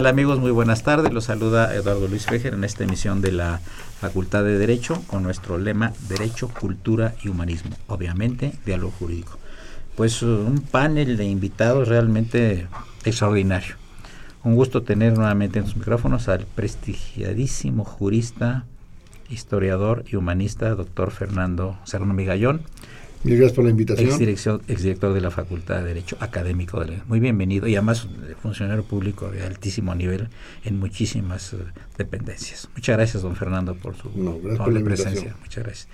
Tal amigos? Muy buenas tardes. Los saluda Eduardo Luis Fejer en esta emisión de la Facultad de Derecho con nuestro lema Derecho, Cultura y Humanismo. Obviamente, diálogo jurídico. Pues un panel de invitados realmente extraordinario. Un gusto tener nuevamente en sus micrófonos al prestigiadísimo jurista, historiador y humanista, doctor Fernando Serrano Migallón Mil gracias por la invitación. Ex, director de la Facultad de Derecho Académico. De muy bienvenido y además funcionario público de altísimo nivel en muchísimas uh, dependencias. Muchas gracias, don Fernando, por su presencia. Muchas gracias.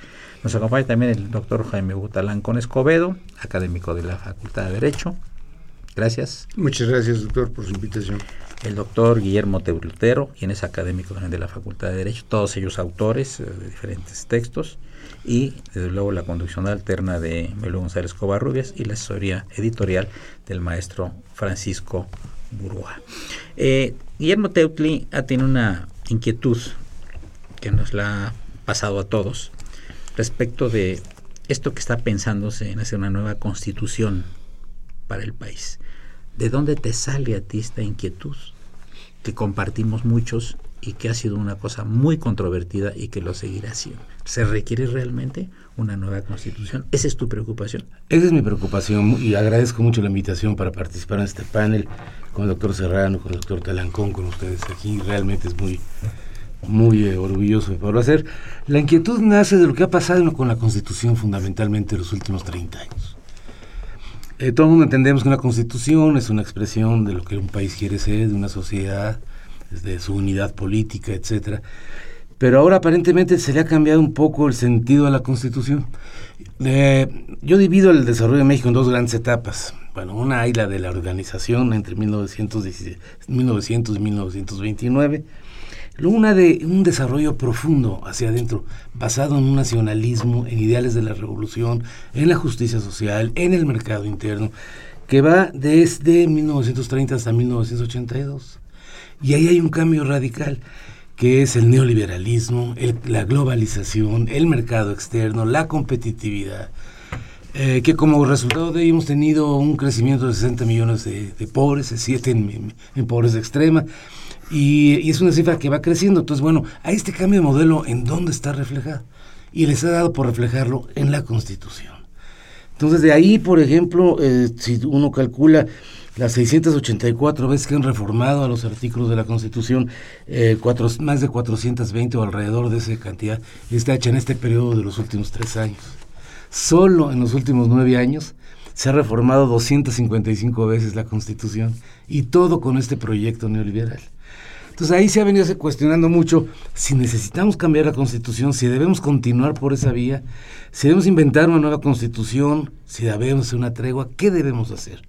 Nos acompaña también el doctor Jaime Butalán con Escobedo, académico de la Facultad de Derecho. Gracias. Muchas gracias, doctor, por su invitación. El doctor Guillermo Teulutero, quien es académico también de la Facultad de Derecho, todos ellos autores uh, de diferentes textos y desde luego la conducción alterna de Melo González Covarrubias y la asesoría editorial del maestro Francisco Burúa. Eh, Guillermo Teutli ha tenido una inquietud que nos la ha pasado a todos respecto de esto que está pensándose en hacer una nueva constitución para el país. ¿De dónde te sale a ti esta inquietud que compartimos muchos y que ha sido una cosa muy controvertida y que lo seguirá siendo. ¿Se requiere realmente una nueva constitución? ¿Esa es tu preocupación? Esa es mi preocupación y agradezco mucho la invitación para participar en este panel con el doctor Serrano, con el doctor Talancón, con ustedes aquí. Realmente es muy, muy eh, orgulloso de poderlo hacer. La inquietud nace de lo que ha pasado con la constitución fundamentalmente en los últimos 30 años. Eh, todo el mundo entendemos que una constitución es una expresión de lo que un país quiere ser, de una sociedad, de su unidad política, etcétera. Pero ahora aparentemente se le ha cambiado un poco el sentido a la Constitución. yo divido el desarrollo de México en dos grandes etapas. Bueno, una hay la de la organización entre 1900 y 1929. Una de un desarrollo profundo hacia adentro, basado en un nacionalismo, en ideales de la revolución, en la justicia social, en el mercado interno, que va desde 1930 hasta 1982. Y ahí hay un cambio radical, que es el neoliberalismo, la globalización, el mercado externo, la competitividad, eh, que como resultado de ello hemos tenido un crecimiento de 60 millones de, pobres, 7 en, en, pobreza extrema, y, es una cifra que va creciendo. Entonces, bueno, a este cambio de modelo, ¿en dónde está reflejado? Y les ha dado por reflejarlo en la Constitución. Entonces, de ahí, por ejemplo, eh, si uno calcula las 684 veces que han reformado a los artículos de la Constitución, eh, más de 420 o alrededor de esa cantidad, está hecha en este periodo de los últimos tres años. Solo en los últimos nueve años se ha reformado 255 veces la Constitución y todo con este proyecto neoliberal. Entonces ahí se ha venido cuestionando mucho si necesitamos cambiar la constitución, si debemos continuar por esa vía, si debemos inventar una nueva constitución, si debemos hacer una tregua, ¿qué debemos hacer?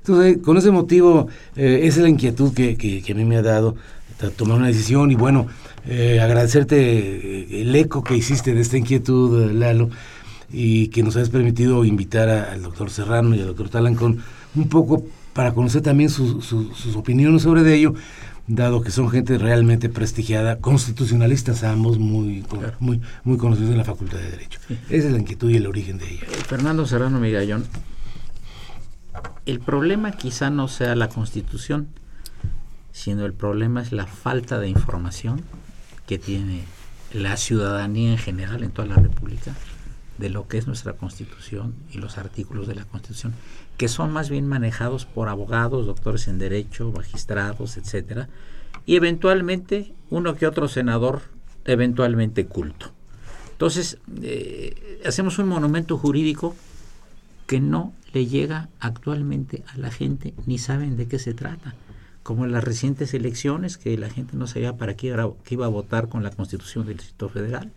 Entonces, con ese motivo, eh, esa es la inquietud que, que, a mí me ha dado tomar una decisión y bueno, eh, agradecerte eh, el eco que hiciste de esta inquietud, Lalo, y que nos has permitido invitar al doctor Serrano y al doctor Talancón, un poco para conocer también sus opiniones sobre ello, dado que son gente realmente prestigiada, constitucionalistas ambos, muy, muy, muy conocidos en la Facultad de Derecho. Esa es la inquietud y el origen de ella. Eh, Fernando Serrano Migallón, el problema quizá no sea la constitución, sino el problema es la falta de información que tiene la ciudadanía en general en toda la República de lo que es nuestra constitución y los artículos de la constitución, que son más bien manejados por abogados, doctores en derecho, magistrados, etcétera, y eventualmente uno que otro senador eventualmente culto. Entonces, eh, hacemos un monumento jurídico que no le llega actualmente a la gente ni saben de qué se trata. Como en las recientes elecciones, que la gente no sabía para qué, iba a votar con la constitución del Distrito Federal,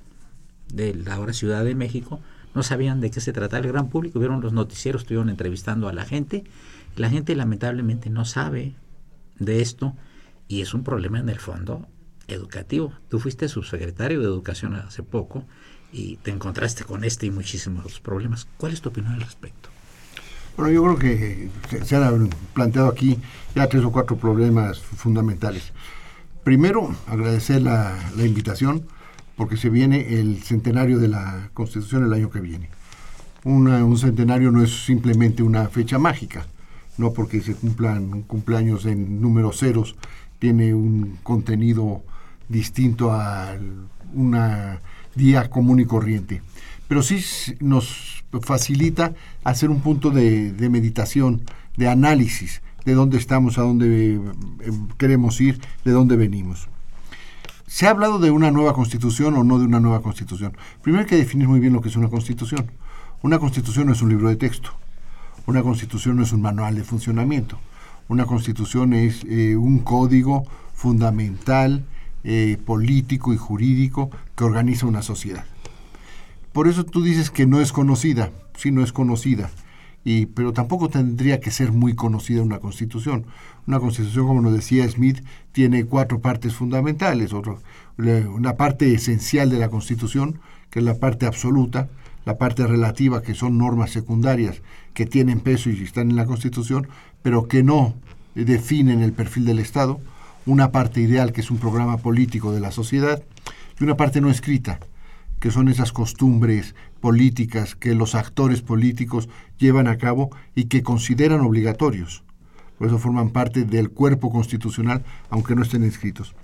de la ahora Ciudad de México, no sabían de qué se trataba. El gran público, vieron los noticieros, estuvieron entrevistando a la gente, la gente lamentablemente no sabe de esto y es un problema en el fondo educativo. Tú fuiste subsecretario de Educación hace poco y te encontraste con este y muchísimos problemas. ¿Cuál es tu opinión al respecto? Bueno, yo creo que se han planteado aquí ya tres o cuatro problemas fundamentales. Primero, agradecer la, invitación porque se viene el centenario de la Constitución el año que viene. un centenario no es simplemente una fecha mágica, no porque se cumplan cumpleaños en números ceros, tiene un contenido distinto a un día común y corriente. Pero sí nos facilita hacer un punto de, meditación, de análisis de dónde estamos, a dónde eh, queremos ir, de dónde venimos. Se ha hablado de una nueva constitución o no de una nueva constitución. Primero hay que definir muy bien lo que es una constitución. Una constitución no es un libro de texto. Una constitución no es un manual de funcionamiento. Una constitución es eh, un código fundamental, eh, político y jurídico que organiza una sociedad. Por eso tú dices que no es conocida, sí no es conocida, y, pero tampoco tendría que ser muy conocida una constitución. Una constitución, como nos decía Smith, tiene cuatro partes fundamentales. una parte esencial de la constitución, que es la parte absoluta, la parte relativa, que son normas secundarias que tienen peso y están en la constitución, pero que no definen el perfil del Estado, una parte ideal, que es un programa político de la sociedad, y una parte no escrita, que son esas costumbres políticas que los actores políticos llevan a cabo y que consideran obligatorios. Por eso forman parte del cuerpo constitucional, aunque no estén inscritos.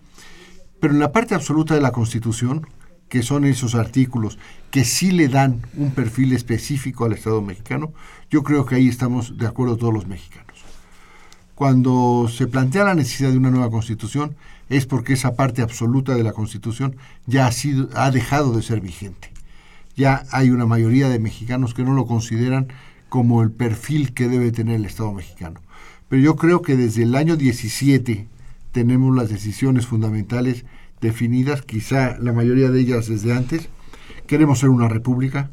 Pero en la parte absoluta de la Constitución, que son esos artículos que sí le dan un perfil específico al Estado mexicano, yo creo que ahí estamos de acuerdo todos los mexicanos. Cuando se plantea la necesidad de una nueva constitución, es porque esa parte absoluta de la Constitución ya ha, sido, ha dejado de ser vigente. Ya hay una mayoría de mexicanos que no lo consideran como el perfil que debe tener el Estado mexicano. Pero yo creo que desde el año 17 tenemos las decisiones fundamentales definidas, quizá la mayoría de ellas desde antes. Queremos ser una república,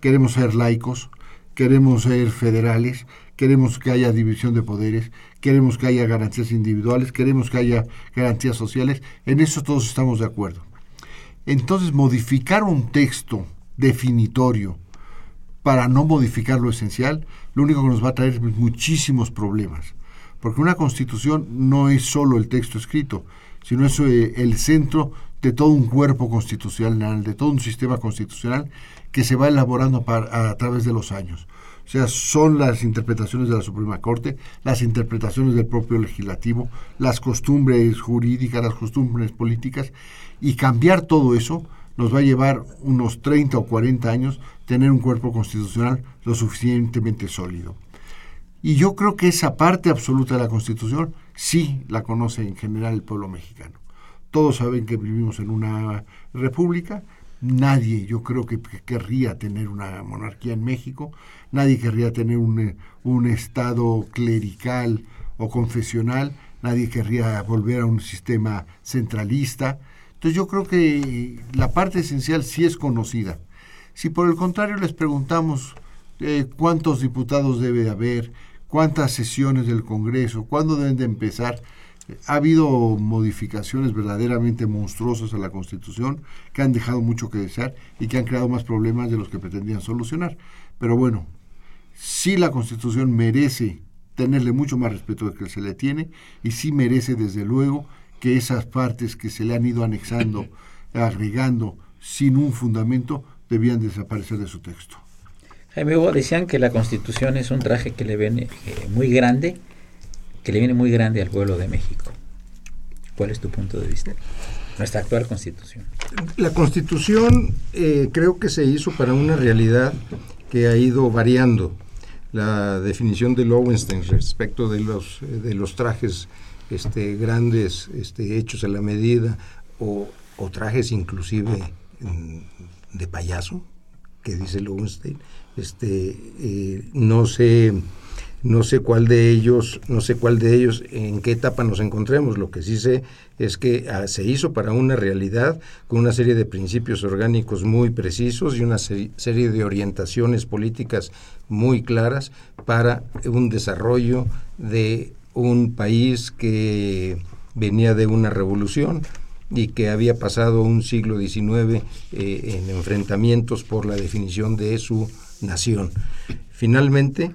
queremos ser laicos, queremos ser federales, queremos que haya división de poderes, queremos que haya garantías individuales, queremos que haya garantías sociales, en eso todos estamos de acuerdo. Entonces, modificar un texto definitorio para no modificar lo esencial, lo único que nos va a traer es muchísimos problemas, porque una constitución no es solo el texto escrito, sino es eh, el centro de todo un cuerpo constitucional, de todo un sistema constitucional que se va elaborando a través de los años. O sea, son las interpretaciones de la Suprema Corte, las interpretaciones del propio legislativo, las costumbres jurídicas, las costumbres políticas, y cambiar todo eso nos va a llevar unos 30 o 40 años tener un cuerpo constitucional lo suficientemente sólido. Y yo creo que esa parte absoluta de la Constitución sí la conoce en general el pueblo mexicano. Todos saben que vivimos en una república, Nadie, yo creo que querría tener una monarquía en México, nadie querría tener un, eh, un Estado clerical o confesional, nadie querría volver a un sistema centralista. Entonces yo creo que la parte esencial sí es conocida. Si por el contrario les preguntamos eh, cuántos diputados debe haber, cuántas sesiones del Congreso, cuándo deben de empezar, ha habido modificaciones verdaderamente monstruosas a la Constitución que han dejado mucho que desear y que han creado más problemas de los que pretendían solucionar. Pero bueno, si la Constitución merece tenerle mucho más respeto del que se le tiene y sí merece desde luego que esas partes que se le han ido anexando, agregando sin un fundamento, debían desaparecer de su texto. Jaime Hugo, decían que la constitución es un traje que le viene eh, muy grande, que le viene muy grande al pueblo de México. ¿Cuál es tu punto de vista? Nuestra actual constitución. La constitución eh, creo que se hizo para una realidad que ha ido variando. La definición de Lowenstein respecto de los, eh, de los trajes este, grandes, este, hechos a la medida, o, o trajes inclusive mm, de payaso, que dice Lowenstein, este, eh, no sé no sé cuál de ellos, no sé cuál de ellos, en qué etapa nos encontremos. Lo que sí sé es que ah, se hizo para una realidad con una serie de principios orgánicos muy precisos y una serie de orientaciones políticas muy claras para un desarrollo de un país que venía de una revolución y que había pasado un siglo XIX eh, en enfrentamientos por la definición de su nación. Finalmente,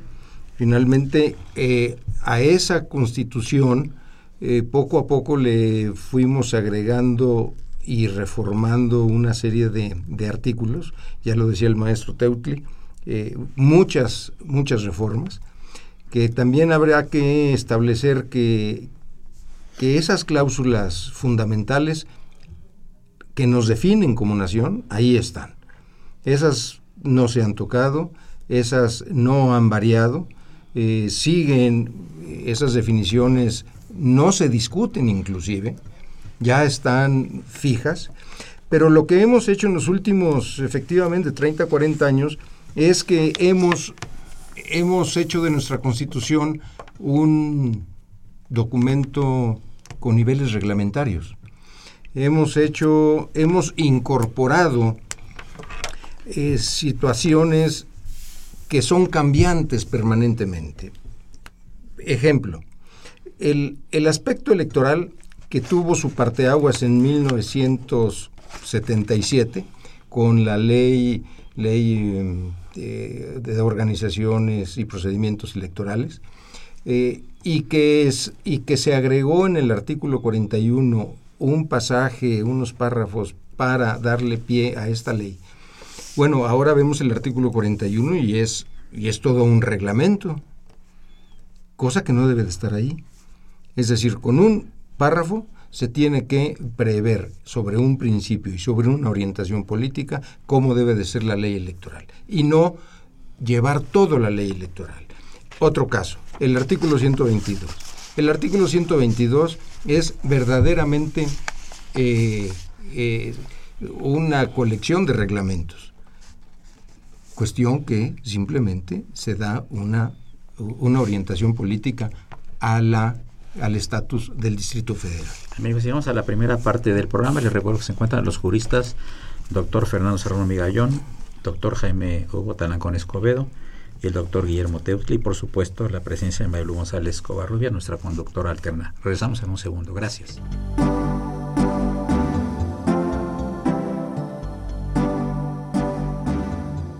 finalmente eh, a esa constitución eh, poco a poco le fuimos agregando y reformando una serie de, artículos, ya lo decía el maestro Teutli, eh, muchas, muchas reformas, que también habrá que establecer que, que esas cláusulas fundamentales que nos definen como nación, ahí están. Esas no se han tocado, esas no han variado, eh, siguen esas definiciones, no se discuten inclusive, ya están fijas, pero lo que hemos hecho en los últimos, efectivamente, 30, 40 años, es que hemos, hemos hecho de nuestra constitución un documento con niveles reglamentarios. Hemos hecho, hemos incorporado eh, situaciones que son cambiantes permanentemente. Ejemplo, el, aspecto electoral que tuvo su parteaguas en 1977 con la ley, ley eh, de, organizaciones y procedimientos electorales, eh, y, que es, y que se agregó en el artículo 41 un pasaje, unos párrafos para darle pie a esta ley, bueno, ahora vemos el artículo 41 y es, y es todo un reglamento, cosa que no debe de estar ahí. Es decir, con un párrafo se tiene que prever sobre un principio y sobre una orientación política cómo debe de ser la ley electoral y no llevar toda la ley electoral. Otro caso, el artículo 122. El artículo 122 es verdaderamente eh, eh, una colección de reglamentos cuestión que simplemente se da una, una orientación política a la al estatus del Distrito Federal. Amigos, llegamos a la primera parte del programa. Les recuerdo que se encuentran los juristas, doctor Fernando Serrano Migallón, doctor Jaime Hugo Talancón Escobedo y el doctor Guillermo Teutli, y por supuesto la presencia de Maylu González Covarrubia, nuestra conductora alterna. Regresamos en un segundo. Gracias.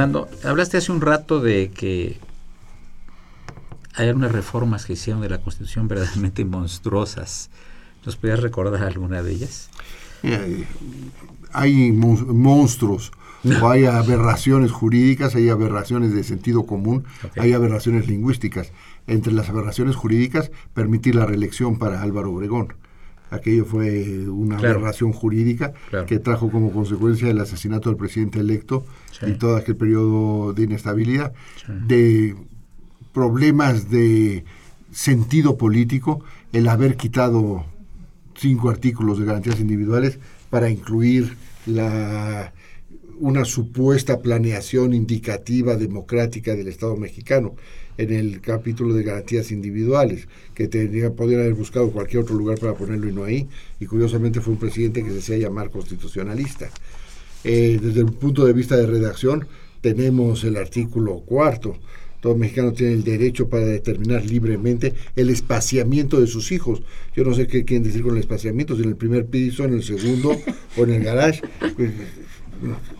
Fernando, hablaste hace un rato de que hay algunas reformas que hicieron de la Constitución verdaderamente monstruosas. ¿Nos podrías recordar alguna de ellas? Eh, hay monstruos o hay aberraciones jurídicas, hay aberraciones de sentido común, hay aberraciones lingüísticas. Entre las aberraciones jurídicas, permitir la reelección para Álvaro Obregón. Aquello fue una aberración jurídica que trajo como consecuencia el asesinato del presidente electo y todo aquel periodo de inestabilidad, de problemas de sentido político, el haber quitado cinco artículos de garantías individuales para incluir la una supuesta planeación indicativa democrática del Estado mexicano en el capítulo de garantías individuales, que tendría, podrían haber buscado cualquier otro lugar para ponerlo y no ahí, y curiosamente fue un presidente que se hacía llamar constitucionalista. Eh, desde el punto de vista de redacción, tenemos el artículo cuarto, todo mexicano tiene el derecho para determinar libremente el espaciamiento de sus hijos. Yo no sé qué quieren decir con el espaciamiento, si en el primer piso, en el segundo o en el garage. Pues,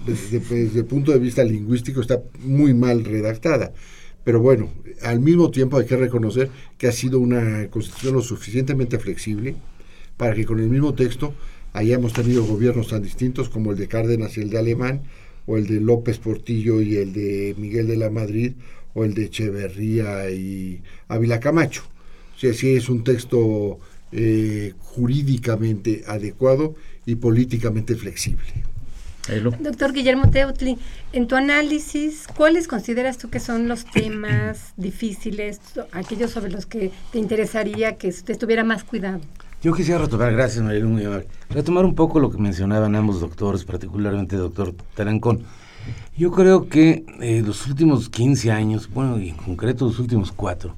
desde, el punto de vista lingüístico está muy mal redactada. Pero bueno, al mismo tiempo hay que reconocer que ha sido una constitución lo suficientemente flexible para que con el mismo texto hayamos tenido gobiernos tan distintos como el de Cárdenas y el de Alemán, o el de López Portillo y el de Miguel de la Madrid, o el de Echeverría y Ávila Camacho. O sea, sí es un texto eh, jurídicamente adecuado y políticamente flexible. Doctor Guillermo Teutli, en tu análisis, ¿cuáles consideras tú que son los temas difíciles, aquellos sobre los que te interesaría que usted estuviera más cuidado? Yo quisiera retomar, gracias María, retomar un poco lo que mencionaban ambos doctores, particularmente el doctor Tarancón. Yo creo que eh, los últimos 15 años, bueno, y en concreto los últimos cuatro,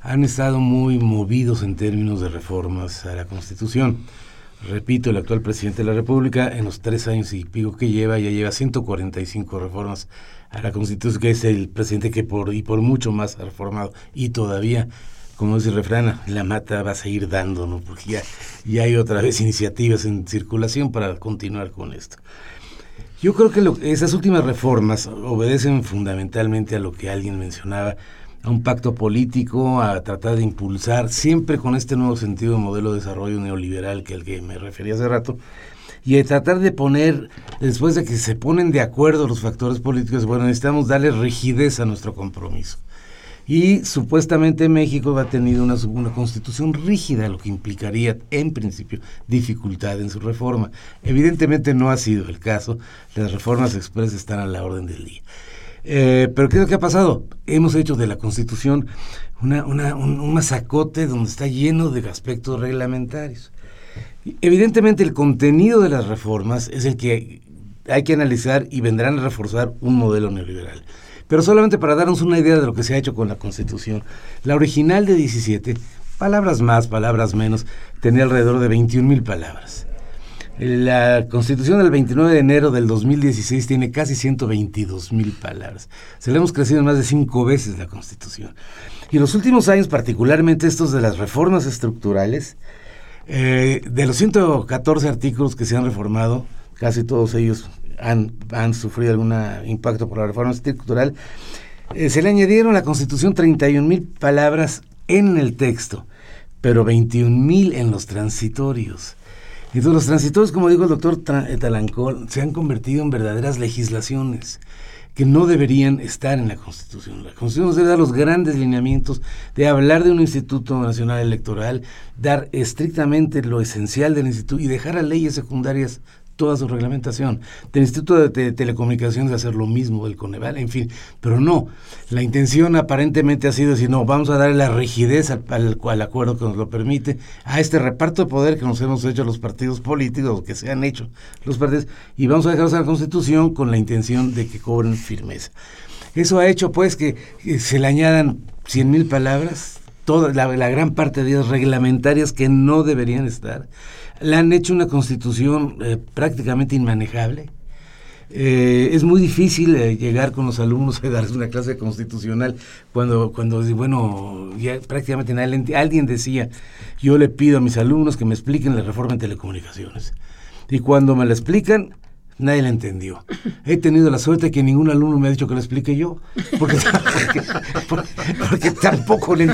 han estado muy movidos en términos de reformas a la Constitución. Repito, el actual presidente de la República, en los tres años y pico que lleva, ya lleva 145 reformas a la Constitución, que es el presidente que por y por mucho más ha reformado. Y todavía, como dice el refrán, la mata va a seguir dando, ¿no? Porque ya, ya hay otra vez iniciativas en circulación para continuar con esto. Yo creo que esas últimas reformas obedecen fundamentalmente a lo que alguien mencionaba, a un pacto político, a tratar de impulsar, siempre con este nuevo sentido de modelo de desarrollo neoliberal que al que me refería hace rato, y a tratar de poner, después de que se ponen de acuerdo los factores políticos, bueno, necesitamos darle rigidez a nuestro compromiso. Y supuestamente México ha tenido una, una, constitución rígida, lo que implicaría en principio dificultad en su reforma. Evidentemente no ha sido el caso, las reformas expresas están a la orden del día. Eh, pero ¿qué es lo que ha pasado? Hemos hecho de la Constitución una, una, un, un, masacote donde está lleno de aspectos reglamentarios. Evidentemente el contenido de las reformas es el que hay que analizar y vendrán a reforzar un modelo neoliberal. Pero solamente para darnos una idea de lo que se ha hecho con la Constitución, la original de 17, palabras más, palabras menos, tenía alrededor de 21 mil palabras. La constitución del 29 de enero del 2016 tiene casi 122 mil palabras. Se le hemos crecido más de cinco veces la constitución. Y en los últimos años, particularmente estos de las reformas estructurales, eh, de los 114 artículos que se han reformado, casi todos ellos han, sufrido algún impacto por la reforma estructural, eh, se le añadieron a la constitución 31 mil palabras en el texto, pero 21 mil en los transitorios. Entonces los transitorios, como dijo el doctor eh, Talancón, se han convertido en verdaderas legislaciones que no deberían estar en la Constitución. La Constitución nos debe dar los grandes lineamientos de hablar de un Instituto Nacional Electoral, dar estrictamente lo esencial del instituto y dejar a leyes secundarias toda su reglamentación. Del Instituto de, Telecomunicaciones hacer lo mismo, del Coneval, en fin. Pero no, la intención aparentemente ha sido decir, no, vamos a darle la rigidez al, acuerdo que nos lo permite, a este reparto de poder que nos hemos hecho los partidos políticos, que se han hecho los partidos, y vamos a dejarlos a la Constitución con la intención de que cobren firmeza. Eso ha hecho, pues, que, se le añadan cien mil palabras, toda la, la gran parte de ellas reglamentarias que no deberían estar le han hecho una constitución eh, prácticamente inmanejable. Eh, es muy difícil eh, llegar con los alumnos a darles una clase constitucional cuando, cuando bueno, ya prácticamente nadie, alguien decía, yo le pido a mis alumnos que me expliquen la reforma en telecomunicaciones. Y cuando me la explican, nadie la entendió. He tenido la suerte que ningún alumno me ha dicho que lo explique yo, porque, porque, tampoco le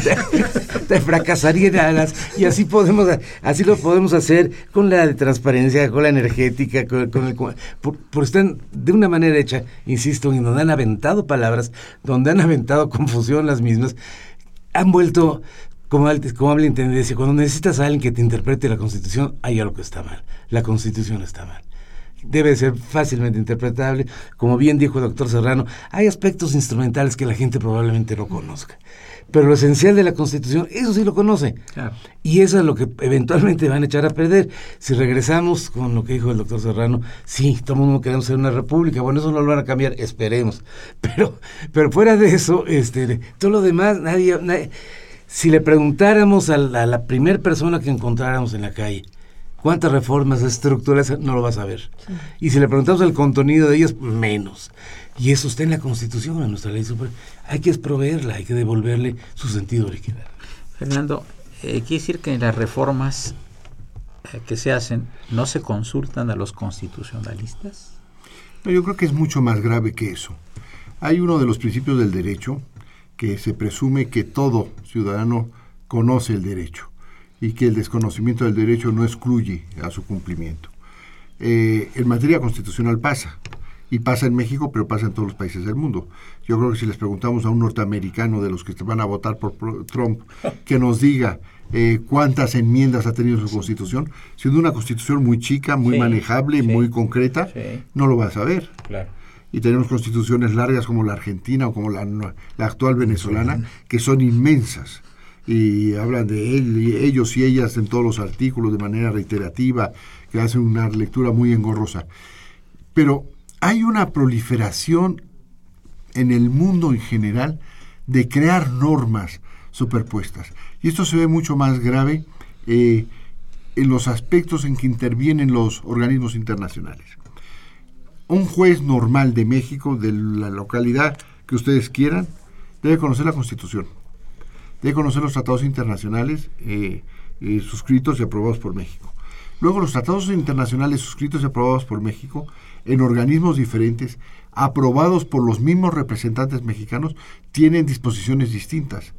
te fracasaría las, y así podemos, así lo podemos hacer con la de transparencia, con la energética, con, el, por, están de una manera hecha, insisto, en donde han aventado palabras, donde han aventado confusión las mismas, han vuelto como, como habla intendencia, cuando necesitas a alguien que te interprete la Constitución, hay algo que está mal. La Constitución está mal. Debe ser fácilmente interpretable. Como bien dijo el doctor Serrano, hay aspectos instrumentales que la gente probablemente no conozca. Pero lo esencial de la Constitución, eso sí lo conoce. Y eso es lo que eventualmente van a echar a perder. Si regresamos con lo que dijo el doctor Serrano, sí, todo el mundo queremos ser una república. Bueno, eso no lo van a cambiar, esperemos. Pero, pero fuera de eso, este, todo lo demás, nadie, nadie si le preguntáramos a la, primera persona que encontráramos en la calle, ¿cuántas reformas estructurales no lo vas a ver? Y si le preguntamos el contenido de ellas, menos. Y eso está en la Constitución, en nuestra ley superior. Hay que proveerla, hay que devolverle su sentido original. Fernando, eh, quiere decir que las reformas eh, que se hacen no se consultan a los constitucionalistas. yo creo que es mucho más grave que eso. Hay uno de los principios del derecho que se presume que todo ciudadano conoce el derecho y que el desconocimiento del derecho no excluye a su cumplimiento. Eh, en materia constitucional pasa, y pasa en México, pero pasa en todos los países del mundo. Yo creo que si les preguntamos a un norteamericano de los que van a votar por Trump, que nos diga eh, cuántas enmiendas ha tenido su constitución, siendo una constitución muy chica, muy manejable, muy concreta, no lo va a saber. Claro y tenemos constituciones largas como la argentina o como la, actual venezolana, que son inmensas y hablan de ellos y ellas en todos los artículos de manera reiterativa, que hacen una lectura muy engorrosa. Pero hay una proliferación en el mundo en general de crear normas superpuestas. Y esto se ve mucho más grave eh, en los aspectos en que intervienen los organismos internacionales un juez normal de México, de la localidad que ustedes quieran, debe conocer la Constitución, debe conocer los tratados internacionales eh, eh, suscritos y aprobados por México. Luego los tratados internacionales suscritos y aprobados por México en organismos diferentes, aprobados por los mismos representantes mexicanos, tienen disposiciones distintas.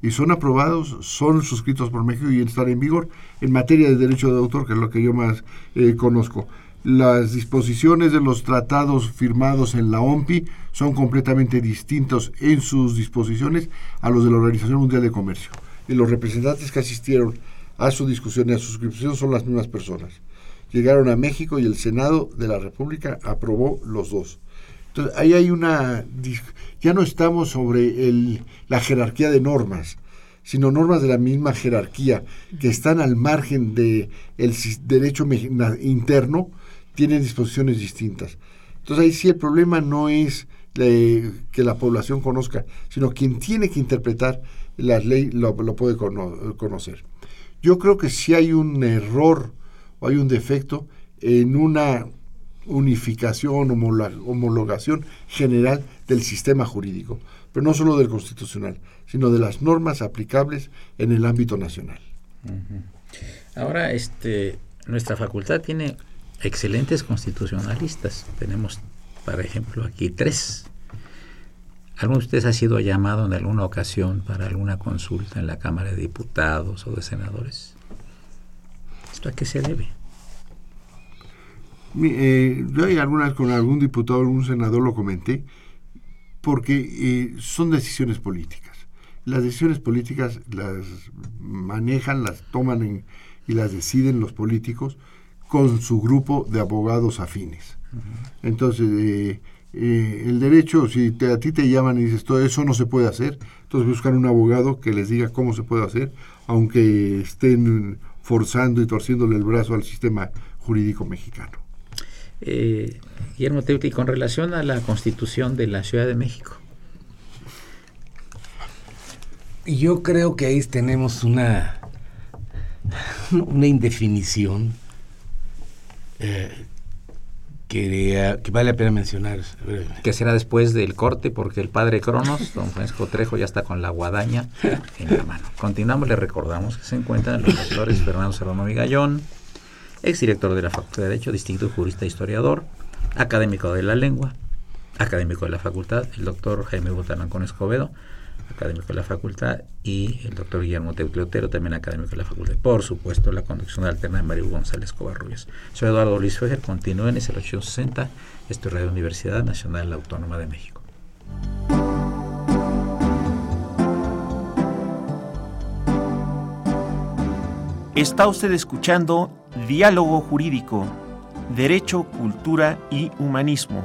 Y son aprobados, son suscritos por México y están en vigor en materia de derecho de autor, que es lo que yo más eh, conozco las disposiciones de los tratados firmados en la OMPI son completamente distintos en sus disposiciones a los de la Organización Mundial de Comercio. Y los representantes que asistieron a su discusión y a su suscripción son las mismas personas. Llegaron a México y el Senado de la República aprobó los dos. Entonces, ahí hay una... Ya no estamos sobre el, la jerarquía de normas, sino normas de la misma jerarquía que están al margen del el derecho interno tienen disposiciones distintas. Entonces ahí sí el problema no es que la población conozca, sino quien tiene que interpretar la ley lo, puede conocer. Yo creo que si hay un error o hay un defecto en una unificación, homologación general del sistema jurídico, pero no solo del constitucional, sino de las normas aplicables en el ámbito nacional. Ahora, este, nuestra facultad tiene excelentes constitucionalistas. Tenemos, por ejemplo, aquí tres. ¿Alguno de ustedes ha sido llamado en alguna ocasión para alguna consulta en la Cámara de Diputados o de Senadores? ¿Esto a qué se debe? Eh, yo algunas con algún diputado, algún senador lo comenté, porque eh, son decisiones políticas. Las decisiones políticas las manejan, las toman y las deciden los políticos con su grupo de abogados afines. Entonces, eh, eh, el derecho, si a ti te llaman y dices, todo eso no se puede hacer, entonces buscan un abogado que les diga cómo se puede hacer, aunque estén forzando y torciéndole el brazo al sistema jurídico mexicano. Eh, Guillermo Teuti, con relación a la constitución de la Ciudad de México. Yo creo que ahí tenemos una, una indefinición eh, que, vale la pena mencionar. Que será después del corte, porque el padre Cronos, don Francisco Trejo, ya está con la guadaña en la mano. Continuamos, le recordamos que se encuentran los doctores Fernando Serrano Migallón exdirector de la Facultad de Derecho, distinto jurista e historiador, académico de la lengua, académico de la facultad, el doctor Jaime Botanancón Escobedo, académico de la facultad, y el doctor Guillermo Teutleotero, también académico de la facultad. Por supuesto, la conducción alterna de Mario González Covarrubias. Soy Eduardo Luis Fejer, continúen, es el 860, esto es Radio Universidad Nacional Autónoma de México. Está usted escuchando Diálogo Jurídico, Derecho, Cultura y Humanismo.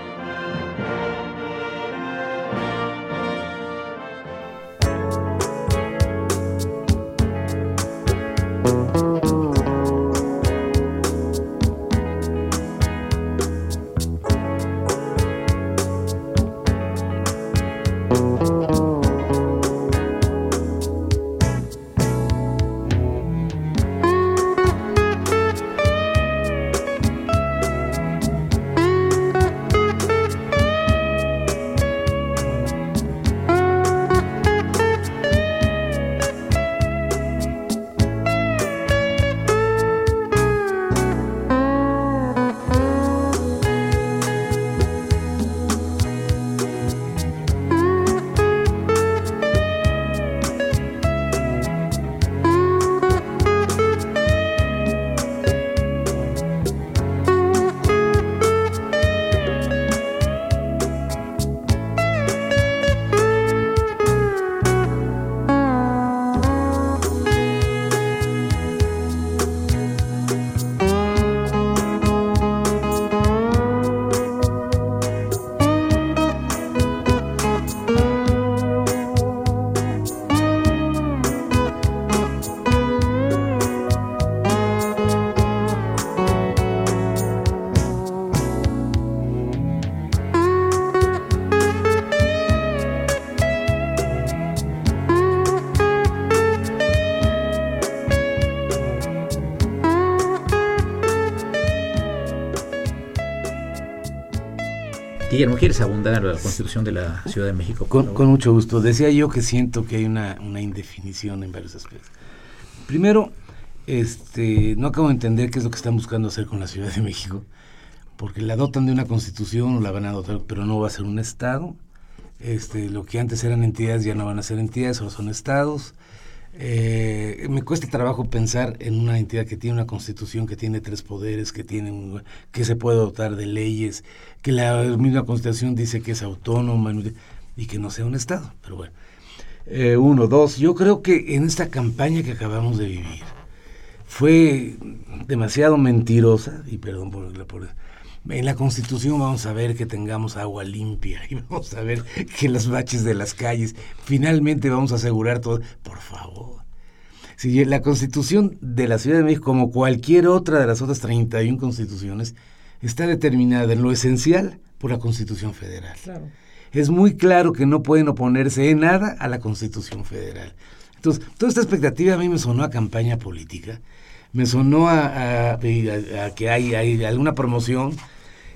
¿Quieres abundar en la constitución de la Ciudad de México? Con, con, mucho gusto. Decía yo que siento que hay una, una, indefinición en varios aspectos. Primero, este, no acabo de entender qué es lo que están buscando hacer con la Ciudad de México, porque la dotan de una constitución, o la van a dotar, pero no va a ser un Estado. Este, lo que antes eran entidades ya no van a ser entidades, solo son estados. Eh, me cuesta trabajo pensar en una entidad que tiene una constitución, que tiene tres poderes, que tiene un, que se puede dotar de leyes, que la misma constitución dice que es autónoma y que no sea un estado. Pero bueno, eh, uno, dos. Yo creo que en esta campaña que acabamos de vivir fue demasiado mentirosa y perdón por, por en la Constitución vamos a ver que tengamos agua limpia y vamos a ver que los baches de las calles, finalmente vamos a asegurar todo. Por favor. Si la Constitución de la Ciudad de México, como cualquier otra de las otras 31 constituciones, está determinada en lo esencial por la Constitución Federal. Es muy claro que no pueden oponerse en nada a la Constitución Federal. Entonces, toda esta expectativa a mí me sonó a campaña política me sonó a, que hay, hay, alguna promoción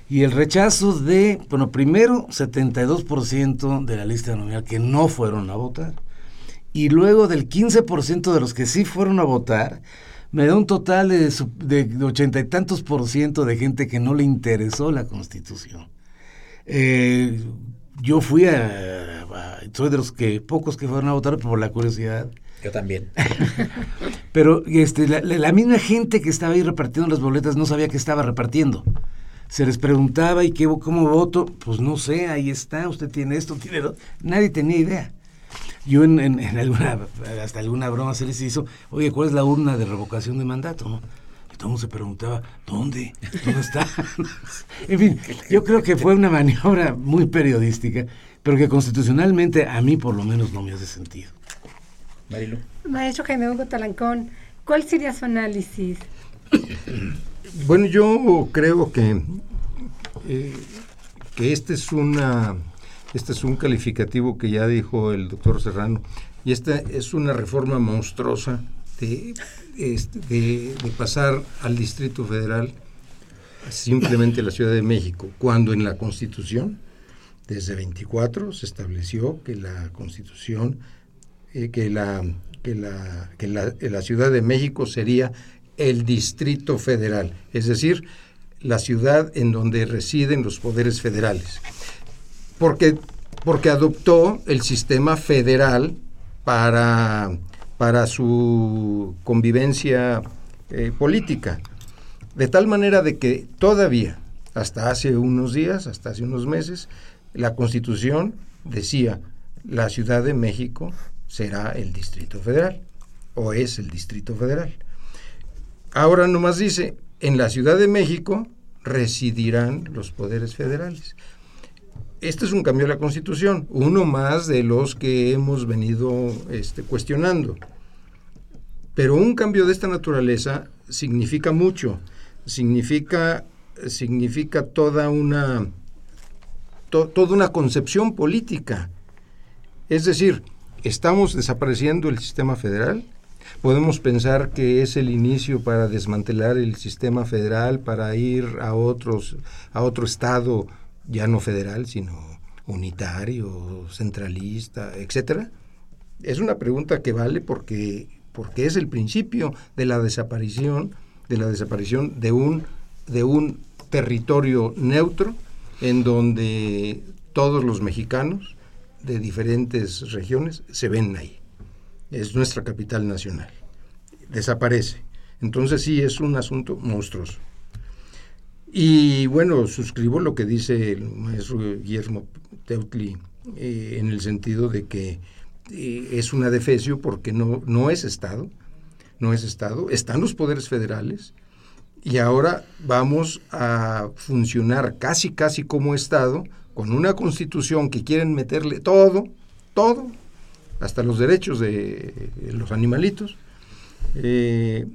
y el rechazo de, bueno, primero 72% de la lista nominal que no fueron a votar y luego del 15% de los que sí fueron a votar, me da un total de ochenta y tantos por ciento de gente que no le interesó la constitución. Eh, yo fui a, soy de los que pocos que fueron a votar por la curiosidad yo también. Pero este, la, misma gente que estaba ahí repartiendo las boletas no sabía que estaba repartiendo. Se les preguntaba, ¿y qué, cómo voto? Pues no sé, ahí está, usted tiene esto, tiene lo... Nadie tenía idea. Yo en, alguna, hasta alguna broma se les hizo, oye, ¿cuál es la urna de revocación de mandato? Y todo el mundo se preguntaba, ¿dónde? ¿Dónde está? en fin, yo creo que fue una maniobra muy periodística, pero que constitucionalmente a mí por lo menos no me hace sentido. Marilu. Maestro Jaime Hugo Talancón, ¿cuál sería su análisis? Bueno, yo creo que, eh, que este es una este es un calificativo que ya dijo el doctor Serrano, y esta es una reforma monstruosa de, este, de, de pasar al Distrito Federal simplemente la Ciudad de México, cuando en la Constitución, desde 24, se estableció que la Constitución, eh, que, la, que, la, que la, Ciudad de México sería el Distrito Federal, es decir, la ciudad en donde residen los poderes federales. Porque, porque adoptó el sistema federal para, para su convivencia eh, política. De tal manera de que todavía, hasta hace unos días, hasta hace unos meses, la Constitución decía, la Ciudad de México será el Distrito Federal, o es el Distrito Federal. Ahora nomás dice, en la Ciudad de México residirán los poderes federales. Este es un cambio de la Constitución, uno más de los que hemos venido este, cuestionando. Pero un cambio de esta naturaleza significa mucho significa, significa toda una to, toda una concepción política. Es decir, estamos desapareciendo el sistema federal. Podemos pensar que es el inicio para desmantelar el sistema federal, para ir a otros, a otro estado ya no federal, sino unitario, centralista, etcétera. Es una pregunta que vale porque, porque es el principio de la desaparición de la desaparición de un, de un territorio neutro en donde todos los mexicanos de diferentes regiones se ven ahí. Es nuestra capital nacional. Desaparece. Entonces sí es un asunto monstruoso. Y bueno, suscribo lo que dice el maestro Guillermo Teutli eh, en el sentido de que eh, es una defecio porque no, no es Estado, no es Estado, están los poderes federales y ahora vamos a funcionar casi, casi como Estado con una constitución que quieren meterle todo, todo, hasta los derechos de los animalitos. Eh,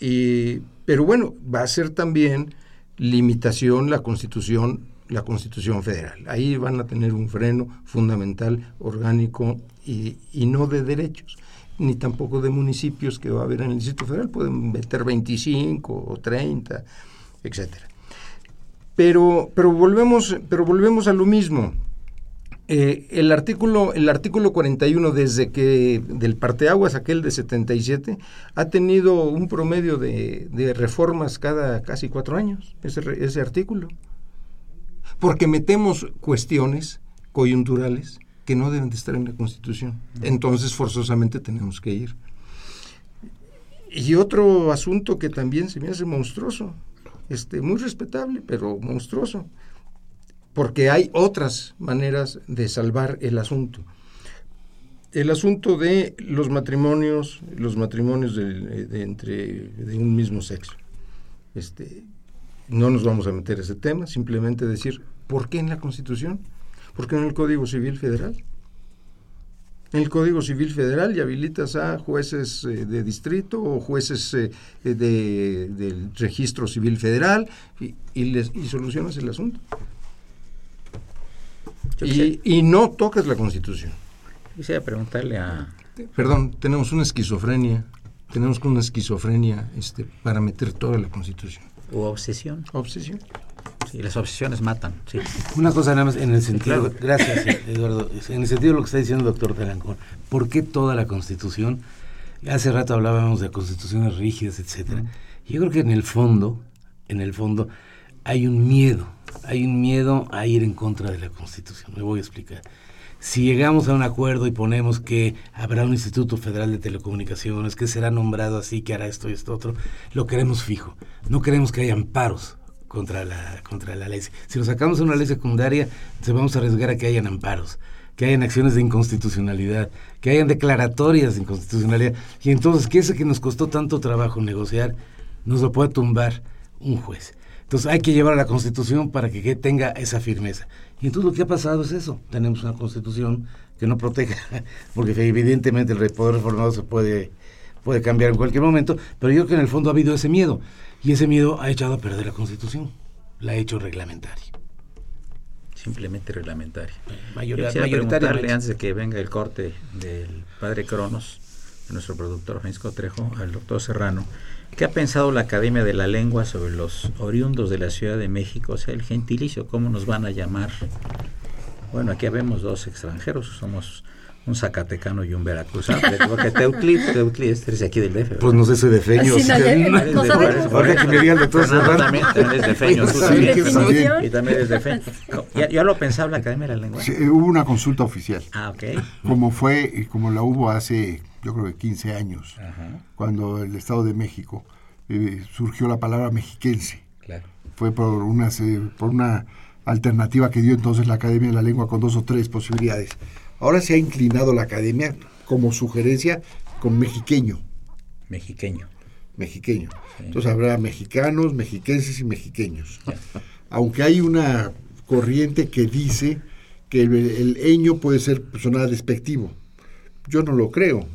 y, pero bueno, va a ser también limitación la constitución, la constitución federal. Ahí van a tener un freno fundamental, orgánico y, y no de derechos ni tampoco de municipios que va a haber en el Distrito Federal, pueden meter 25 o 30, etcétera. Pero, pero, volvemos, pero volvemos a lo mismo. Eh, el, artículo, el artículo 41, desde que del parteaguas aquel de 77, ha tenido un promedio de, reformas cada casi cuatro años, ese, ese artículo. Porque metemos cuestiones coyunturales que no deben de estar en la Constitución. Entonces forzosamente tenemos que ir. Y otro asunto que también se me hace monstruoso, este, muy respetable, pero monstruoso, porque hay otras maneras de salvar el asunto. El asunto de los matrimonios, los matrimonios de, entre de un mismo sexo. Este, no nos vamos a meter ese tema, simplemente decir, ¿por qué en la Constitución? ¿Por qué en el Código Civil Federal? En el Código Civil Federal y habilitas a jueces eh, de distrito o jueces eh, de, del registro civil federal y, y, les, y solucionas el asunto. Y, y, no tocas la Constitución. Quisiera preguntarle a... Perdón, tenemos una esquizofrenia, tenemos una esquizofrenia este, para meter toda la Constitución. ¿O obsesión? Obsesión. Sí, las obsesiones matan. Sí. Una cosa nada más en el sentido, claro. gracias Eduardo, en el sentido de lo que está diciendo el doctor Talancón, ¿por qué toda la Constitución? Hace rato hablábamos de constituciones rígidas, etcétera. Uh Yo creo que en el fondo, en el fondo, hay un miedo, hay un miedo a ir en contra de la Constitución. Me voy a explicar. Si llegamos a un acuerdo y ponemos que habrá un Instituto Federal de Telecomunicaciones, que será nombrado así, que hará esto y esto otro, lo queremos fijo. No queremos que haya amparos contra la, contra la ley. Si lo sacamos a una ley secundaria, se vamos a arriesgar a que hayan amparos, que hayan acciones de inconstitucionalidad, que hayan declaratorias de inconstitucionalidad, y entonces que ese que nos costó tanto trabajo negociar, nos lo pueda tumbar un juez. Entonces hay que llevar a la Constitución para que, que tenga esa firmeza. Y entonces lo que ha pasado es eso. Tenemos una Constitución que no proteja, porque evidentemente el poder reformado se puede, puede cambiar en cualquier momento, pero yo creo que en el fondo ha habido ese miedo. Y ese miedo ha echado a perder la Constitución, la ha hecho reglamentaria. Simplemente reglamentaria. Mayor, Yo preguntarle antes de que venga el corte del padre Cronos, nuestro productor Francisco Trejo, al doctor Serrano, ¿qué ha pensado la Academia de la Lengua sobre los oriundos de la Ciudad de México? O sea, el gentilicio, ¿cómo nos van a llamar? Bueno, aquí vemos dos extranjeros, somos un zacatecano y un veracruzano. Porque Teutli, Teutli es aquí del DF. Pues no sé, soy de no, no de. Juárez, Ahora que me diga el doctor Fernando Serrano. también, también es de Feño, tú Sí, también. que también. Y también eres de Feño. Ya, ya lo pensaba la Academia de la Lengua. Sí, hubo una consulta oficial, Ah, ok. como fue y como la hubo hace, yo creo que 15 años, Ajá, cuando el Estado de México eh, surgió la palabra mexiquense. claro. Fue por una, se- por una alternativa que dio entonces la Academia de la Lengua con dos o tres posibilidades. Ahora se ha inclinado la Academia como sugerencia con mexiqueño, Mexiqueño. mexiqueño. Entonces habrá mexicanos, mexiquenses y mexiqueños. Aunque hay una corriente que dice que el, el eño puede ser sonar despectivo. Yo no lo creo.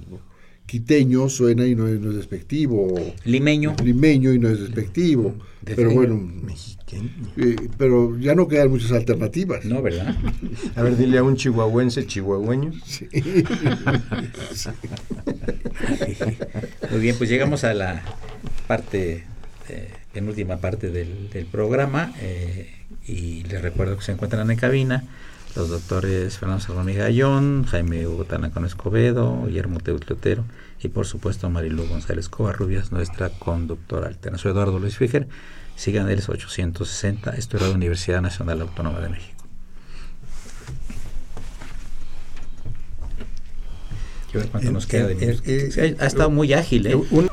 Quiteño suena y no es, no es despectivo. Limeño. Limeño y no es despectivo. De pero bueno, Mexicano. Eh, pero ya no quedan muchas alternativas. No, ¿verdad? A ver, dile a un chihuahuense chihuahueño. Sí. Muy bien, pues llegamos a la parte, eh, penúltima parte del, del programa eh, y les recuerdo que se encuentran en cabina los doctores Fernando Salomé Gallón, Jaime Hugo Tanacón Escobedo, Guillermo Teutlotero y por supuesto Marilu González Covarrubias, nuestra conductora alterna. Soy Eduardo Luis Fijer, sigan el 860, esto era la Universidad Nacional Autónoma de México. Cuánto nos queda de Eh, minutos. eh, ha estado muy ágil, ¿eh? Un-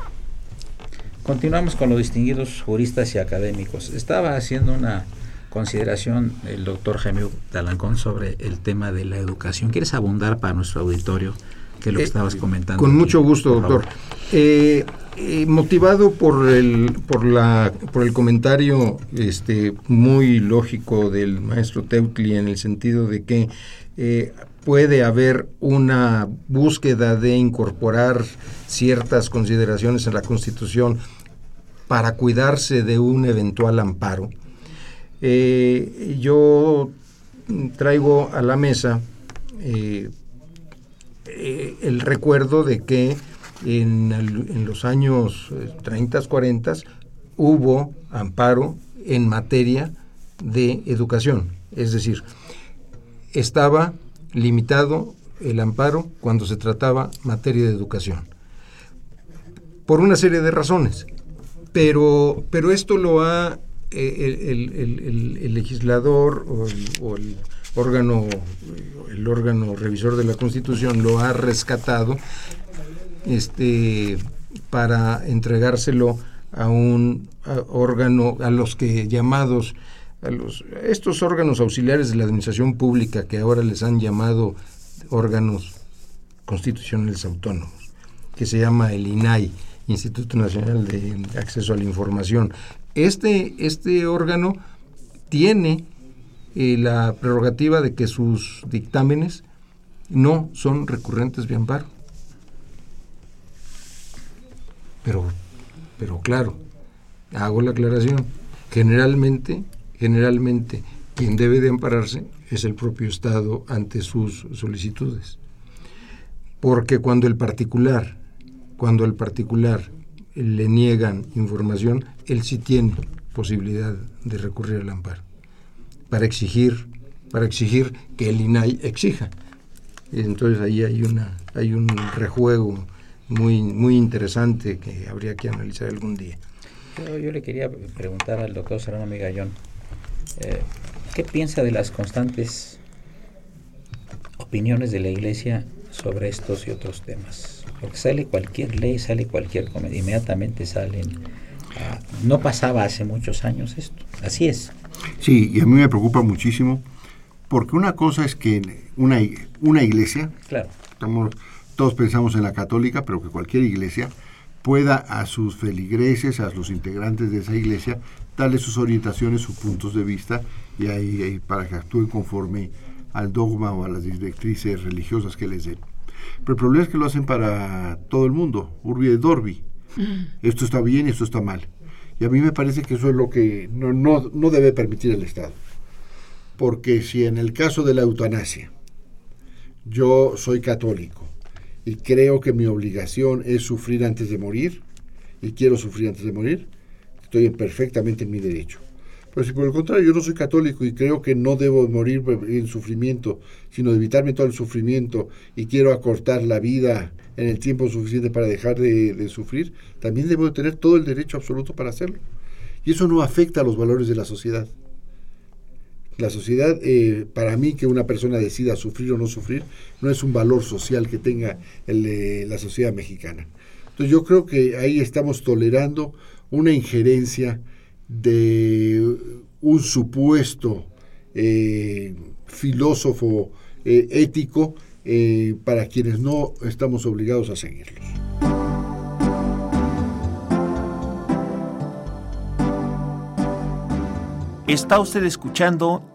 Continuamos con los distinguidos juristas y académicos. Estaba haciendo una consideración el doctor Jaime Talancón sobre el tema de la educación. ¿Quieres abundar para nuestro auditorio? Que es lo que Eh, estabas comentando. Con aquí? mucho gusto, doctor. Eh, eh, motivado por el, por, la, por el comentario este, muy lógico del maestro Teutli en el sentido de que eh, puede haber una búsqueda de incorporar ciertas consideraciones en la Constitución para cuidarse de un eventual amparo. Eh, yo traigo a la mesa el recuerdo de que en, el- en los años eh, 30, 40 hubo amparo en materia de educación. Es decir, estaba limitado el amparo cuando se trataba materia de educación. Por una serie de razones. Pero, pero esto lo ha eh, el, el- legislador o o el órgano el órgano revisor de la Constitución lo ha rescatado este para entregárselo a un órgano a los que llamados a los estos órganos auxiliares de la administración pública que ahora les han llamado órganos constitucionales autónomos que se llama el INAI Instituto Nacional de Acceso a la Información este este órgano tiene eh, la prerrogativa de que sus dictámenes no son recurrentes de amparo. Pero, pero claro, hago la aclaración. Generalmente, generalmente, quien debe de ampararse es el propio Estado ante sus solicitudes. Porque cuando el particular, cuando al particular le niegan información, él sí tiene posibilidad de recurrir al amparo para exigir para exigir que el INAI exija. Entonces ahí hay una hay un rejuego muy muy interesante que habría que analizar algún día. Yo, yo le quería preguntar al doctor Serrano Migallón, eh, ¿qué piensa de las constantes opiniones de la Iglesia sobre estos y otros temas? Porque sale cualquier ley, sale cualquier comedia, inmediatamente salen. ah, no pasaba hace muchos años esto, así es. Sí, y a mí me preocupa muchísimo, porque una cosa es que una, una iglesia, Claro, estamos, todos pensamos en la católica, pero que cualquier iglesia pueda a sus feligreses, a los integrantes de esa iglesia, darle sus orientaciones, sus puntos de vista, y ahí, ahí para que actúen conforme al dogma o a las directrices religiosas que les den. Pero el problema es que lo hacen para todo el mundo, urbi et dorbi. Esto está bien y esto está mal. Y a mí me parece que eso es lo que no, no, no debe permitir el Estado. Porque si en el caso de la eutanasia yo soy católico y creo que mi obligación es sufrir antes de morir y quiero sufrir antes de morir, estoy perfectamente en mi derecho. Pero si por el contrario yo no soy católico y creo que no debo morir en sufrimiento, sino evitarme todo el sufrimiento y quiero acortar la vida en el tiempo suficiente para dejar de, sufrir, también debo tener todo el derecho absoluto para hacerlo. Y eso no afecta a los valores de la sociedad. La sociedad, eh, para mí, que una persona decida sufrir o no sufrir, no es un valor social que tenga la sociedad mexicana. Entonces yo creo que ahí estamos tolerando una injerencia de un supuesto eh, filósofo eh, ético para quienes no estamos obligados a seguirlos. Está usted escuchando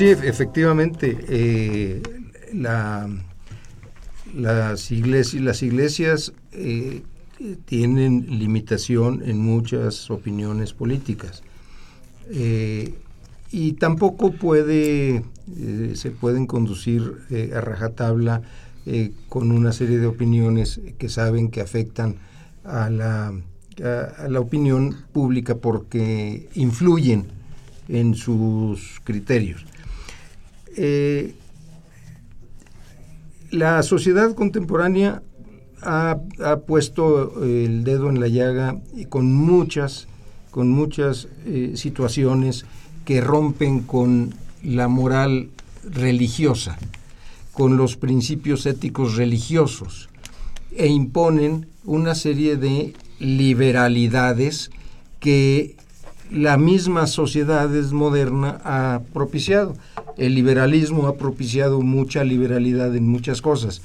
Sí, efectivamente, eh, las, iglesias, eh, tienen limitación en muchas opiniones políticas. Eh, y tampoco se pueden conducir a rajatabla con una serie de opiniones que saben que afectan a la opinión pública porque influyen en sus criterios. Eh, la sociedad contemporánea ha, puesto el dedo en la llaga con muchas, con muchas eh, situaciones que rompen con la moral religiosa, con los principios éticos religiosos e imponen una serie de liberalidades que la misma sociedad moderna ha propiciado. El liberalismo ha propiciado mucha liberalidad en muchas cosas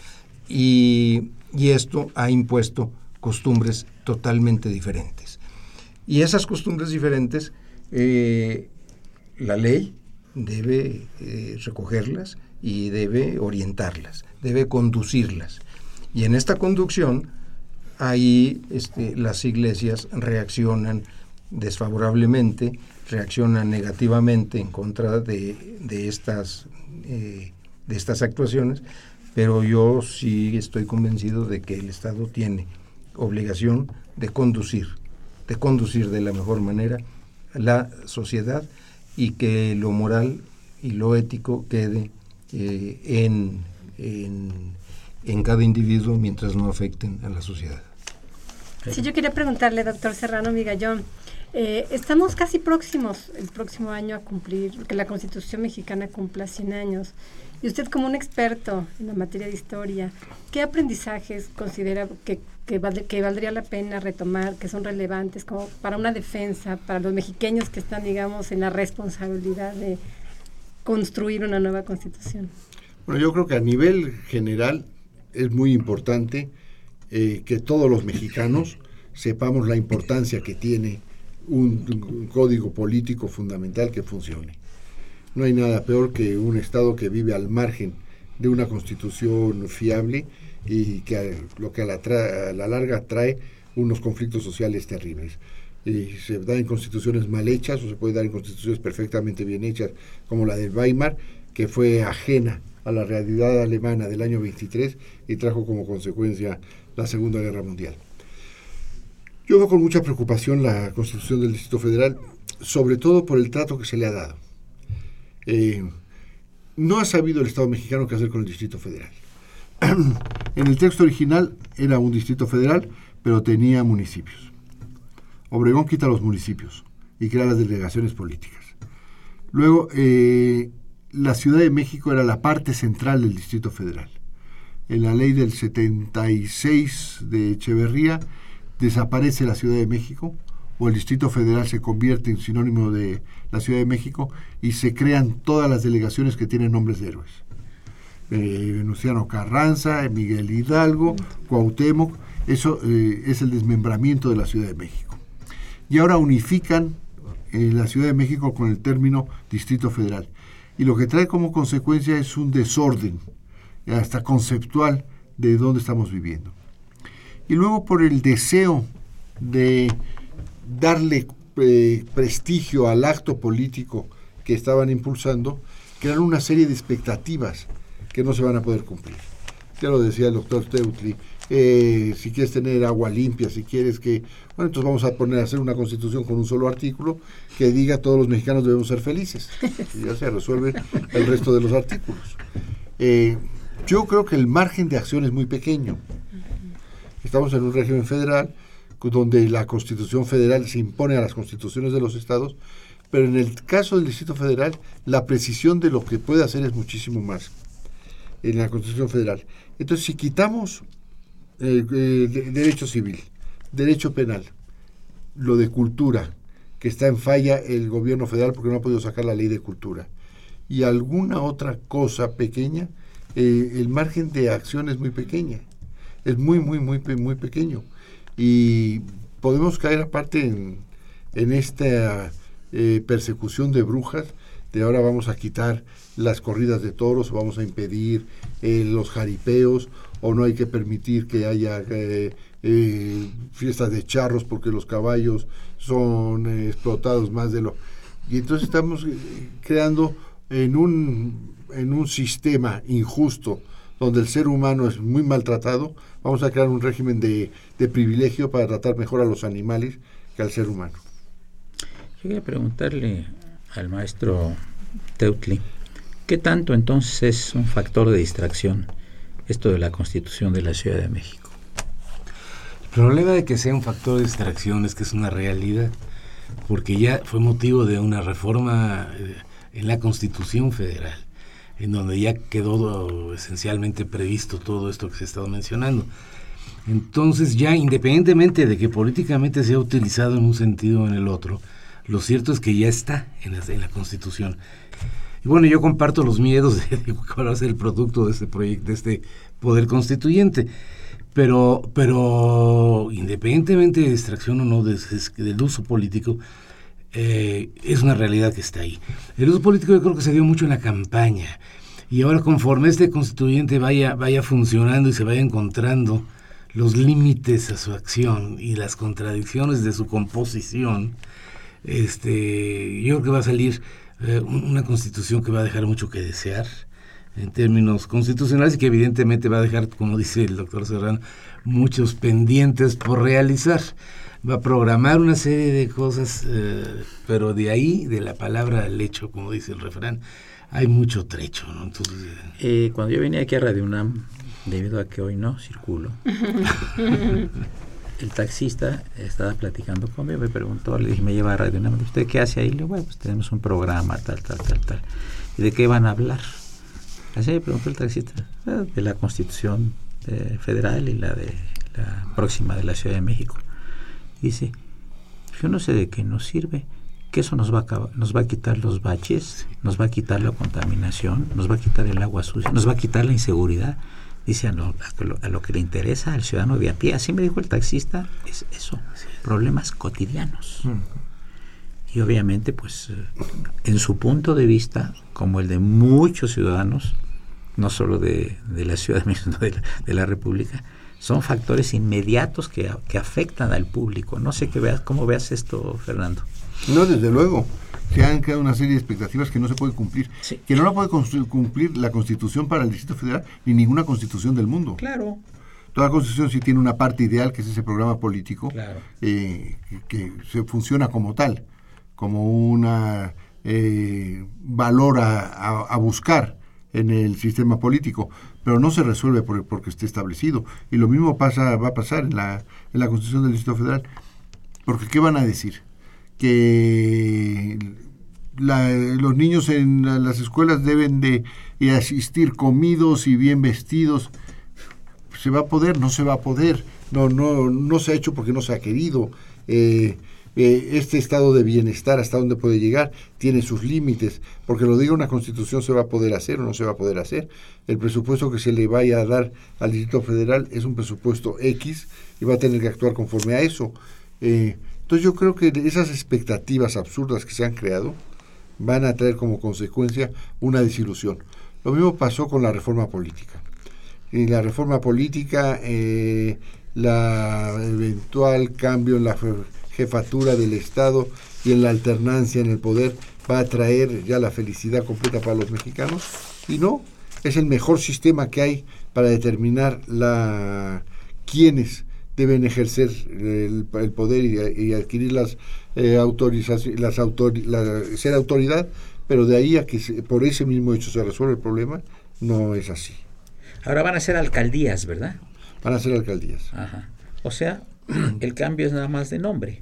y, esto ha impuesto costumbres totalmente diferentes. Y esas costumbres diferentes, eh, la ley debe eh, recogerlas y debe orientarlas, debe conducirlas. Y en esta conducción, ahí este, las iglesias reaccionan desfavorablemente, reaccionan negativamente en contra de, estas, eh, de estas actuaciones, pero yo sí estoy convencido de que el Estado tiene obligación de conducir, de conducir de la mejor manera la sociedad y que lo moral y lo ético quede eh, en, en, en cada individuo mientras no afecten a la sociedad. Sí, yo quería preguntarle, doctor Serrano Migallón, eh, estamos casi próximos el próximo año a cumplir, que la Constitución mexicana cumpla 100 años. Y usted como un experto en la materia de historia, ¿qué aprendizajes considera que, que, valdría la pena retomar, que son relevantes como para una defensa, para los mexiqueños que están, digamos, en la responsabilidad de construir una nueva constitución? Bueno, yo creo que a nivel general es muy importante eh, que todos los mexicanos sepamos la importancia que tiene un, código político fundamental que funcione. No hay nada peor que un Estado que vive al margen de una constitución fiable y que lo que a la, a la larga trae unos conflictos sociales terribles. Y se da en constituciones mal hechas o se puede dar en constituciones perfectamente bien hechas, como la de Weimar, que fue ajena a la realidad alemana del año 23 y trajo como consecuencia la Segunda Guerra Mundial. Yo veo con mucha preocupación la constitución del Distrito Federal, sobre todo por el trato que se le ha dado. Eh, no ha sabido el Estado mexicano qué hacer con el Distrito Federal. en el texto original era un Distrito Federal, pero tenía municipios. Obregón quita los municipios y crea las delegaciones políticas. Luego, eh, la Ciudad de México era la parte central del Distrito Federal. En la ley del 76 de Echeverría desaparece la Ciudad de México o el Distrito Federal se convierte en sinónimo de la Ciudad de México y se crean todas las delegaciones que tienen nombres de héroes. Eh, Venustiano Carranza, Miguel Hidalgo, Cuauhtémoc, eso eh, es el desmembramiento de la Ciudad de México. Y ahora unifican eh, la Ciudad de México con el término Distrito Federal. Y lo que trae como consecuencia es un desorden, hasta conceptual, de dónde estamos viviendo. Y luego por el deseo de darle eh, prestigio al acto político que estaban impulsando, crearon una serie de expectativas que no se van a poder cumplir. Ya lo decía el doctor Teutli, eh, si quieres tener agua limpia, si quieres que, bueno, entonces vamos a poner a hacer una constitución con un solo artículo que diga todos los mexicanos debemos ser felices. Y ya se resuelve el resto de los artículos. Eh, yo creo que el margen de acción es muy pequeño. Estamos en un régimen federal donde la constitución federal se impone a las constituciones de los estados, pero en el caso del Distrito Federal la precisión de lo que puede hacer es muchísimo más en la constitución federal. Entonces, si quitamos eh, eh, derecho civil, derecho penal, lo de cultura, que está en falla el gobierno federal porque no ha podido sacar la ley de cultura, y alguna otra cosa pequeña, eh, el margen de acción es muy pequeña, es muy, muy, muy, muy pequeño. Y podemos caer aparte en, en esta persecución de brujas, de ahora vamos a quitar las corridas de toros, vamos a impedir los jaripeos, o no hay que permitir que haya eh, eh, fiestas de charros porque los caballos son eh, explotados más de lo... Y entonces estamos creando en un, en un sistema injusto donde el ser humano es muy maltratado, vamos a crear un régimen de, de privilegio para tratar mejor a los animales que al ser humano. Yo quería preguntarle al maestro Teutli, ¿qué tanto entonces es un factor de distracción esto de la constitución de la Ciudad de México. El problema de que sea un factor de distracción es que es una realidad, porque ya fue motivo de una reforma eh, en la constitución federal, en donde ya quedó esencialmente previsto todo esto que se ha estado mencionando. Entonces ya independientemente de que políticamente sea utilizado en un sentido o en el otro, lo cierto es que ya está en la, Constitución. Y bueno, yo comparto los miedos de, cuál va a ser el producto de este proyecto, de este poder constituyente. Pero, pero independientemente de distracción o no del uso político, eh, es una realidad que está ahí. El uso político yo creo que se dio mucho en la campaña. Y ahora conforme este constituyente vaya, vaya funcionando y se vaya encontrando los límites a su acción y las contradicciones de su composición, este, yo creo que va a salir eh, una constitución que va a dejar mucho que desear en términos constitucionales y que evidentemente va a dejar, como dice el doctor Serrano, muchos pendientes por realizar. Va a programar una serie de cosas, eh, pero de ahí, de la palabra al hecho, como dice el refrán, hay mucho trecho. ¿no? Entonces, eh, cuando yo venía aquí a Radio UNAM, debido a que hoy no circulo, el taxista estaba platicando conmigo, me preguntó, le dije, me lleva a Radio UNAM, ¿usted qué hace ahí? Le digo, bueno, pues tenemos un programa, tal, tal, tal, tal. ¿Y de qué van a hablar? Así me preguntó el taxista, ah, de la Constitución eh, Federal y la de la próxima de la Ciudad de México. Dice, yo no sé de qué nos sirve, que eso nos va a, nos va a quitar los baches, nos va a quitar la contaminación, nos va a quitar el agua sucia, nos va a quitar la inseguridad dice a lo, a lo, que le interesa al ciudadano de a pie. Así me dijo el taxista, es eso, problemas cotidianos. Y obviamente, pues, eh, en su punto de vista, como el de muchos ciudadanos, no solo de, la ciudad, sino de la, de la República, son factores inmediatos que, que, afectan al público. No sé qué veas, cómo veas esto, Fernando. No, desde luego. Se han creado una serie de expectativas que no se pueden cumplir. Que no la puede cumplir la Constitución para el Distrito Federal ni ninguna Constitución del mundo. Claro. Toda Constitución sí tiene una parte ideal, que es ese programa político, eh, que, se funciona como tal, como una eh, valor a buscar en el sistema político, pero no se resuelve por, porque esté establecido. Y lo mismo pasa, va a pasar en la, en la Constitución del Distrito Federal. Porque ¿qué van a decir? Que los niños en las escuelas deben de, asistir comidos y bien vestidos. ¿Se va a poder? No se va a poder. No, no, no se ha hecho porque no se ha querido. Eh, eh, este estado de bienestar, hasta dónde puede llegar, tiene sus límites, porque lo diga una constitución se va a poder hacer o no se va a poder hacer. El presupuesto que se le vaya a dar al Distrito Federal es un presupuesto X y va a tener que actuar conforme a eso. Eh, entonces yo creo que esas expectativas absurdas que se han creado van a traer como consecuencia una desilusión. Lo mismo pasó con la reforma política. En la reforma política, eh, la eventual cambio en la jefatura del Estado y en la alternancia en el poder va a traer ya la felicidad completa para los mexicanos. Y no, es el mejor sistema que hay para determinar la quiénes deben ejercer el, poder y, adquirir las eh, autorizaciones, las ser autoridad, pero de ahí a que por ese mismo hecho se resuelve el problema, no es así. Ahora van a ser alcaldías, ¿verdad? Van a ser alcaldías. Ajá. O sea, el cambio es nada más de nombre.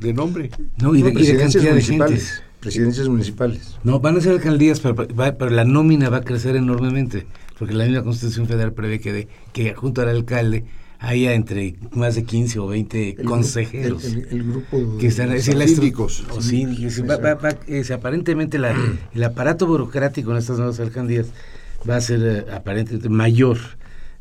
De nombre. No, y de, cantidad municipales. Presidencias municipales. No, van a ser alcaldías, pero, pero, la nómina va a crecer enormemente, porque la misma Constitución Federal prevé que, de, que junto al alcalde haya entre más de 15 o 20 consejeros. El, grupo que están, de síndicos. O síndicos. aparentemente la, el aparato burocrático en estas nuevas alcaldías va a ser eh, aparentemente mayor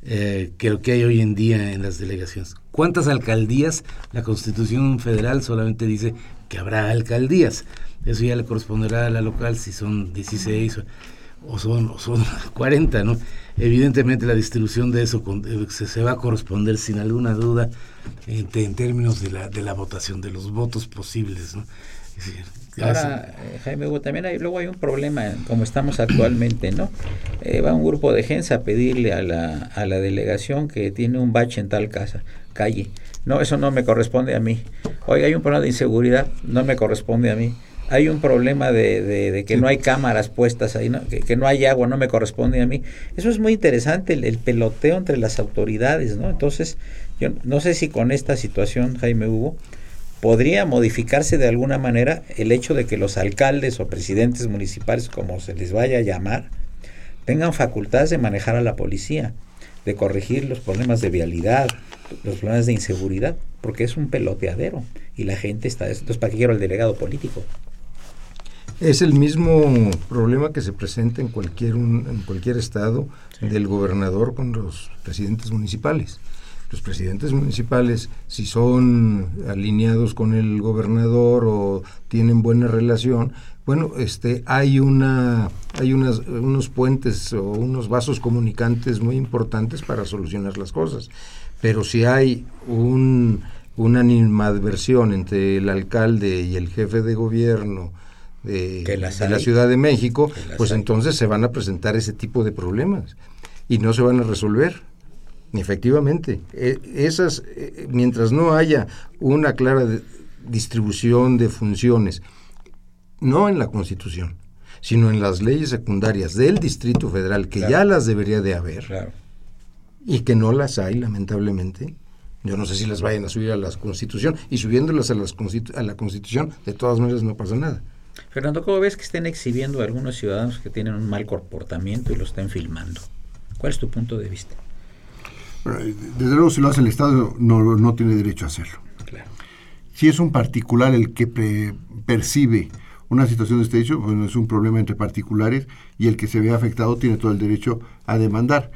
eh, que lo que hay hoy en día en las delegaciones. ¿Cuántas alcaldías? La Constitución Federal solamente dice que habrá alcaldías. Eso ya le corresponderá a la local si son 16 o, son, o son 40, ¿no? Evidentemente la distribución de eso eh, se, va a corresponder sin alguna duda en, términos de la, de la votación, de los votos posibles, ¿no? Ahora, eh, Jaime Hugo, también hay, luego hay un problema, como estamos actualmente, ¿no? Eh, va un grupo de gente a pedirle a la, a la delegación que tiene un bache en tal casa, calle. No, eso no me corresponde a mí. Oiga, hay un problema de inseguridad, no me corresponde a mí. Hay un problema de, de, que no hay cámaras puestas ahí, Que, no hay agua, no me corresponde a mí. Eso es muy interesante, el, el, peloteo entre las autoridades, ¿no? Entonces, yo no sé si con esta situación, Jaime Hugo, podría modificarse de alguna manera el hecho de que los alcaldes o presidentes municipales, como se les vaya a llamar, tengan facultades de manejar a la policía, de corregir los problemas de vialidad, los problemas de inseguridad, porque es un peloteadero y la gente está... Entonces, ¿para qué quiero el delegado político? Es el mismo problema que se presenta en cualquier, en cualquier estado del gobernador con los presidentes municipales los presidentes municipales, si son alineados con el gobernador o tienen buena relación, bueno, este, hay una, hay unas, unos puentes o unos vasos comunicantes muy importantes para solucionar las cosas. Pero si hay un, una animadversión entre el alcalde y el jefe de gobierno de, de la Ciudad de México, pues entonces se van a presentar ese tipo de problemas y no se van a resolver. Efectivamente, e, esas, e, mientras no haya una clara distribución de funciones, no en la Constitución, sino en las leyes secundarias del Distrito Federal, que ya las debería de haber, y que no las hay, lamentablemente. Yo no sé si las vayan a subir a la Constitución, y subiéndolas a, las a la Constitución, de todas maneras no pasa nada. Fernando, ¿cómo ves que estén exhibiendo a algunos ciudadanos que tienen un mal comportamiento y lo estén filmando? ¿Cuál es tu punto de vista? Desde luego, si lo hace el Estado, no, no tiene derecho a hacerlo. Si es un particular el que percibe una situación de este hecho, bueno, es un problema entre particulares y el que se ve afectado tiene todo el derecho a demandar.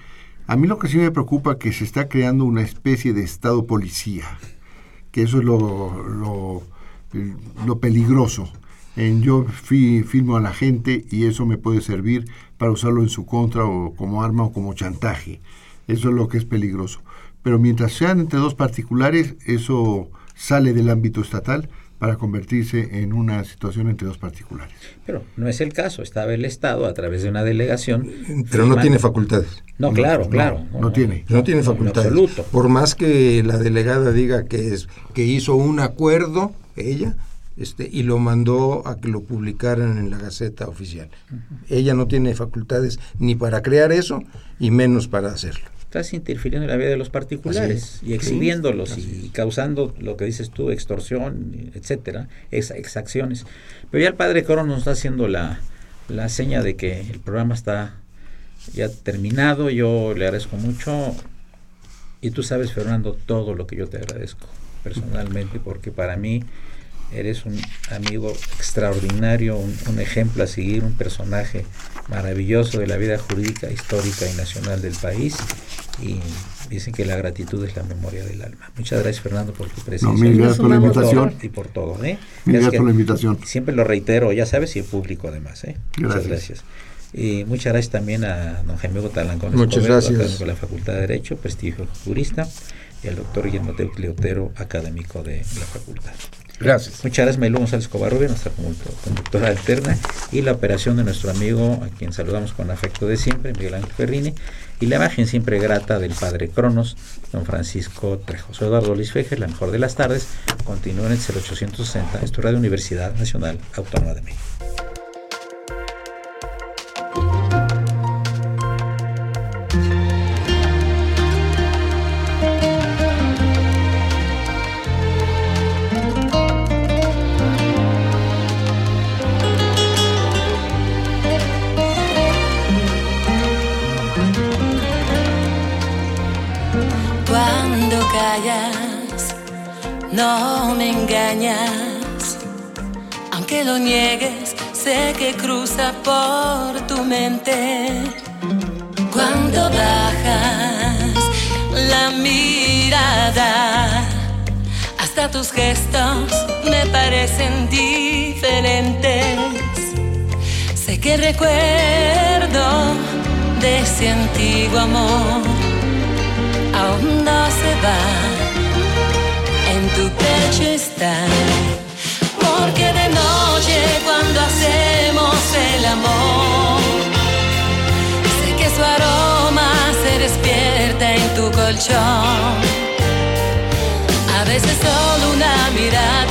A mí lo que sí me preocupa es que se está creando una especie de estado policía, que eso es lo, lo, lo peligroso. En yo fi, filmo a la gente y eso me puede servir para usarlo en su contra o como arma o como chantaje. Eso es lo que es peligroso. Pero mientras sean entre dos particulares, eso sale del ámbito estatal para convertirse en una situación entre dos particulares. Pero no es el caso, estaba el Estado a través de una delegación. Pero no tiene facultades. No, claro, claro. No, no tiene. No tiene facultades. absoluto. Por más que la delegada diga que, es, que hizo un acuerdo, ella, este, y lo mandó a que lo publicaran en la Gaceta Oficial. Ella no tiene facultades ni para crear eso y menos para hacerlo. Estás interfiriendo en la vida de los particulares y exhibiéndolos y causando lo que dices tú, extorsión, etcétera, ex, exacciones. Pero ya el padre Coro nos está haciendo la, la seña de que el programa está ya terminado. Yo le agradezco mucho. Y tú sabes, Fernando, todo lo que yo te agradezco personalmente, porque para mí eres un amigo extraordinario, un, un, ejemplo a seguir, un personaje maravilloso de la vida jurídica, histórica y nacional del país. Y dicen que la gratitud es la memoria del alma. Muchas gracias, Fernando, por tu presencia. No, mil gracias por la invitación. Y por todo. ¿eh? Mil gracias por la invitación. Siempre lo reitero, ya sabes, y en público además. ¿eh? Muchas gracias. Y muchas gracias también a don Jaime Talancón, muchas gracias. de la Facultad de Derecho, prestigio jurista, y al doctor Guillermo Teucleotero, académico de la facultad. Gracias. Muchas gracias, Maylú González Covarrubia, nuestra conductora alterna, y la operación de nuestro amigo, a quien saludamos con afecto de siempre, Miguel Ángel Ferrini, y la imagen siempre grata del padre Cronos, don Francisco Trejo. Soy Eduardo Luis Fejer, la mejor de las tardes. Continúa en el 0860, esto de Universidad Nacional Autónoma de México. No me engañas. Aunque lo niegues, sé que cruza por tu mente. Cuando bajas la mirada, hasta tus gestos me parecen diferentes. Sé que recuerdo de ese antiguo amor aún no se va Porque de noche cuando hacemos el amor, sé que su aroma se despierta en tu colchón. A veces solo una mirada